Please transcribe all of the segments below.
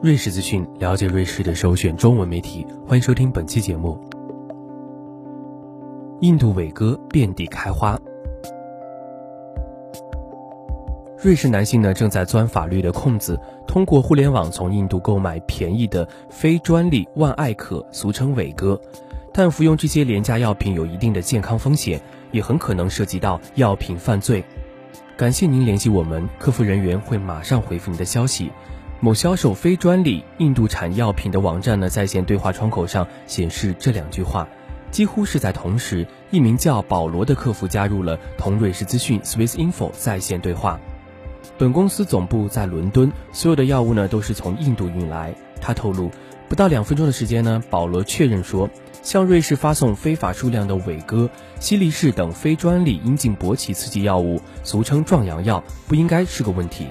瑞士资讯，了解瑞士的首选中文媒体。欢迎收听本期节目。印度伟哥遍地开花。瑞士男性呢正在钻法律的空子，通过互联网从印度购买便宜的非专利万艾可，俗称伟哥。但服用这些廉价药品有一定的健康风险，也很可能涉及到药品犯罪。感谢您联系我们，客服人员会马上回复您的消息。某销售非专利印度产药品的网站的，在线对话窗口上显示这两句话。几乎是在同时，一名叫保罗的客服加入了同瑞士资讯 Swiss Info 在线对话。本公司总部在伦敦，所有的药物呢都是从印度运来。他透露，不到两分钟的时间呢，保罗确认说，向瑞士发送非法数量的伟哥、西力士等非专利阴茎勃起刺激药物，俗称壮阳药，不应该是个问题。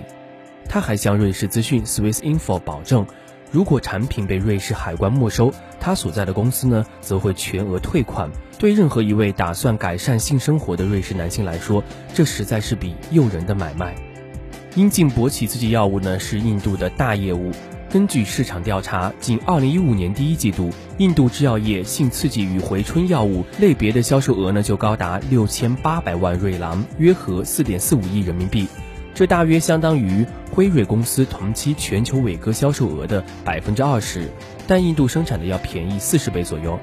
他还向瑞士资讯 Swiss Info 保证，如果产品被瑞士海关没收，他所在的公司呢则会全额退款。对任何一位打算改善性生活的瑞士男性来说，这实在是笔诱人的买卖。阴茎勃起刺激药物呢是印度的大业务。根据市场调查，仅2015年第一季度，印度制药业性刺激与回春药物类别的销售额呢就高达6800万瑞郎，约合4.45亿人民币。这大约相当于辉瑞公司同期全球伟哥销售额的百分之二十，但印度生产的要便宜四十倍左右。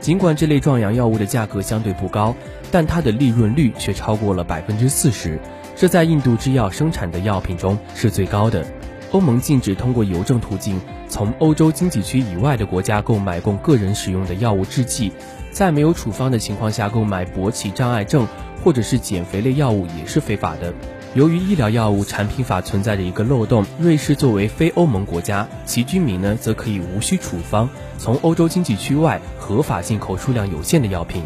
尽管这类壮阳药物的价格相对不高，但它的利润率却超过了百分之四十，这在印度制药生产的药品中是最高的。欧盟禁止通过邮政途径从欧洲经济区以外的国家购买供个人使用的药物制剂，在没有处方的情况下购买勃起障碍症或者是减肥类药物也是非法的。由于医疗药物产品法存在着一个漏洞，瑞士作为非欧盟国家，其居民呢则可以无需处方从欧洲经济区外合法进口数量有限的药品。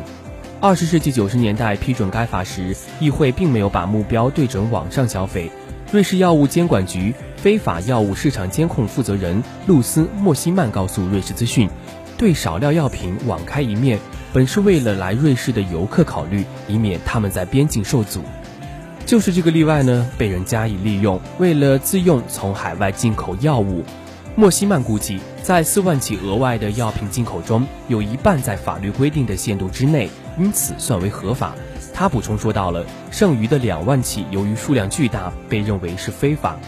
二十世纪九十年代批准该法时，议会并没有把目标对准网上消费。瑞士药物监管局非法药物市场监控负责人露丝·莫西曼告诉瑞士资讯，对少量药品网开一面，本是为了来瑞士的游客考虑，以免他们在边境受阻。就是这个例外呢，被人加以利用，为了自用从海外进口药物。莫西曼估计，在四万起额外的药品进口中，有一半在法律规定的限度之内，因此算为合法。他补充说到了，剩余的两万起由于数量巨大，被认为是非法。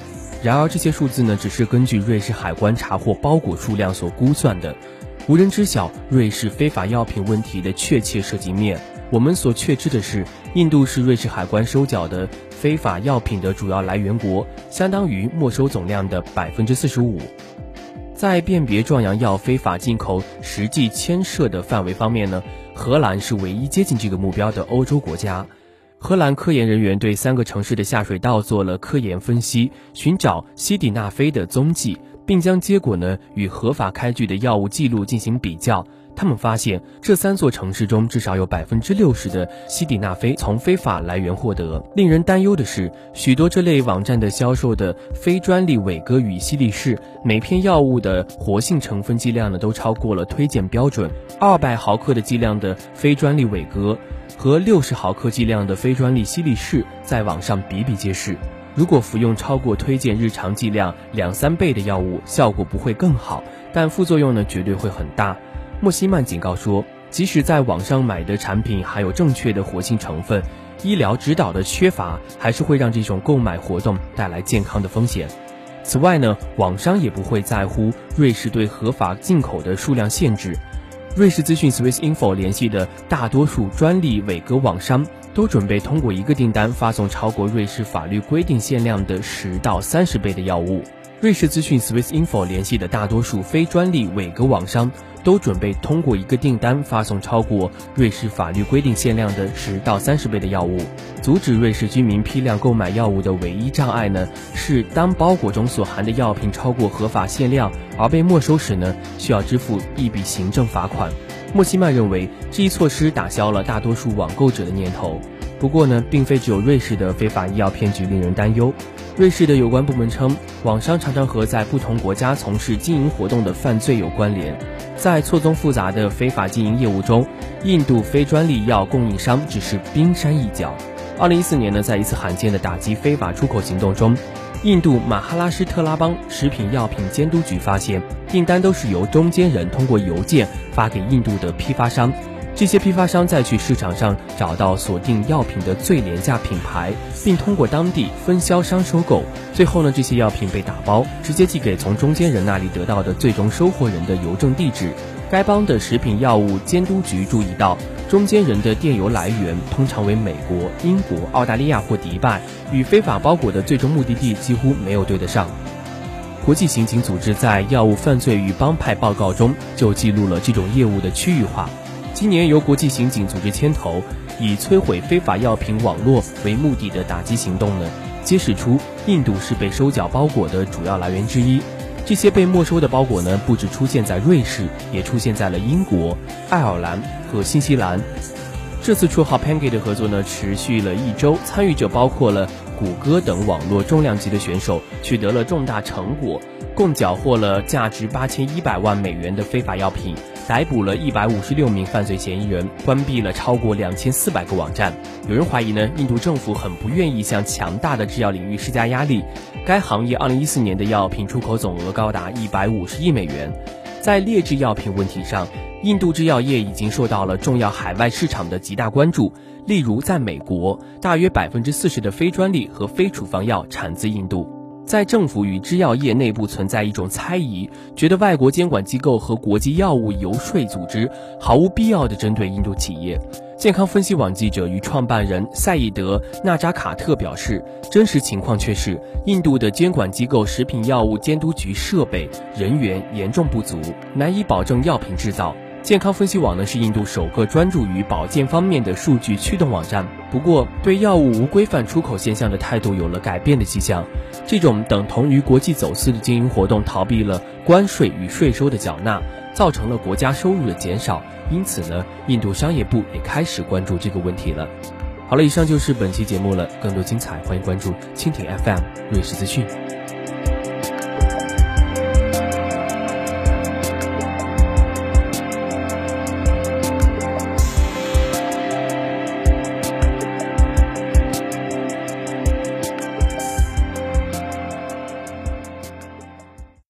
然而这些数字呢，只是根据瑞士海关查获包裹数量所估算的，无人知晓瑞士非法药品问题的确切涉及面。我们所确知的是，印度是瑞士海关收缴的非法药品的主要来源国，相当于没收总量的百分之四十五。在辨别壮阳药非法进口实际牵涉的范围方面呢，荷兰是唯一接近这个目标的欧洲国家。荷兰科研人员对三个城市的下水道做了科研分析，寻找西底那非的踪迹，并将结果呢与合法开具的药物记录进行比较。他们发现，这三座城市中至少有百分之六十的西底那非从非法来源获得。令人担忧的是，许多这类网站的销售的非专利伟哥与西力士，每片药物的活性成分剂量呢都超过了推荐标准。二百毫克的剂量的非专利伟哥和六十毫克剂量的非专利西力士在网上比比皆是。如果服用超过推荐日常剂量两三倍的药物，效果不会更好，但副作用呢绝对会很大。莫西曼警告说，即使在网上买的产品含有正确的活性成分，医疗指导的缺乏还是会让这种购买活动带来健康的风险。此外呢，网商也不会在乎瑞士对合法进口的数量限制。瑞士资讯 Swiss Info 联系的大多数专利伟哥网商都准备通过一个订单发送超过瑞士法律规定限量的十到三十倍的药物。瑞士资讯 Swiss Info 联系的大多数非专利伟哥网商。都准备通过一个订单发送超过瑞士法律规定限量的十到三十倍的药物。阻止瑞士居民批量购买药物的唯一障碍呢，是当包裹中所含的药品超过合法限量而被没收时呢，需要支付一笔行政罚款。莫西曼认为这一措施打消了大多数网购者的念头。不过呢，并非只有瑞士的非法医药骗局令人担忧。瑞士的有关部门称，网商常常和在不同国家从事经营活动的犯罪有关联。在错综复杂的非法经营业务中，印度非专利药供应商只是冰山一角。二零一四年呢，在一次罕见的打击非法出口行动中，印度马哈拉施特拉邦食品药品监督局发现，订单都是由中间人通过邮件发给印度的批发商。这些批发商再去市场上找到锁定药品的最廉价品牌，并通过当地分销商收购。最后呢，这些药品被打包，直接寄给从中间人那里得到的最终收货人的邮政地址。该邦的食品药物监督局注意到，中间人的电邮来源通常为美国、英国、澳大利亚或迪拜，与非法包裹的最终目的地几乎没有对得上。国际刑警组织在《药物犯罪与帮派报告》中就记录了这种业务的区域化。今年由国际刑警组织牵头，以摧毁非法药品网络为目的的打击行动呢，揭示出印度是被收缴包裹的主要来源之一。这些被没收的包裹呢，不止出现在瑞士，也出现在了英国、爱尔兰和新西兰。这次绰号 Pangy 的合作呢，持续了一周，参与者包括了谷歌等网络重量级的选手，取得了重大成果，共缴获了价值八千一百万美元的非法药品。逮捕了一百五十六名犯罪嫌疑人，关闭了超过两千四百个网站。有人怀疑呢，印度政府很不愿意向强大的制药领域施加压力。该行业二零一四年的药品出口总额高达一百五十亿美元。在劣质药品问题上，印度制药业已经受到了重要海外市场的极大关注。例如，在美国，大约百分之四十的非专利和非处方药产自印度。在政府与制药业内部存在一种猜疑，觉得外国监管机构和国际药物游说组织毫无必要地针对印度企业。健康分析网记者与创办人赛义德·纳扎卡特表示，真实情况却是，印度的监管机构食品药物监督局设备人员严重不足，难以保证药品制造。健康分析网呢是印度首个专注于保健方面的数据驱动网站。不过，对药物无规范出口现象的态度有了改变的迹象。这种等同于国际走私的经营活动，逃避了关税与税收的缴纳，造成了国家收入的减少。因此呢，印度商业部也开始关注这个问题了。好了，以上就是本期节目了。更多精彩，欢迎关注蜻蜓 FM 瑞士资讯。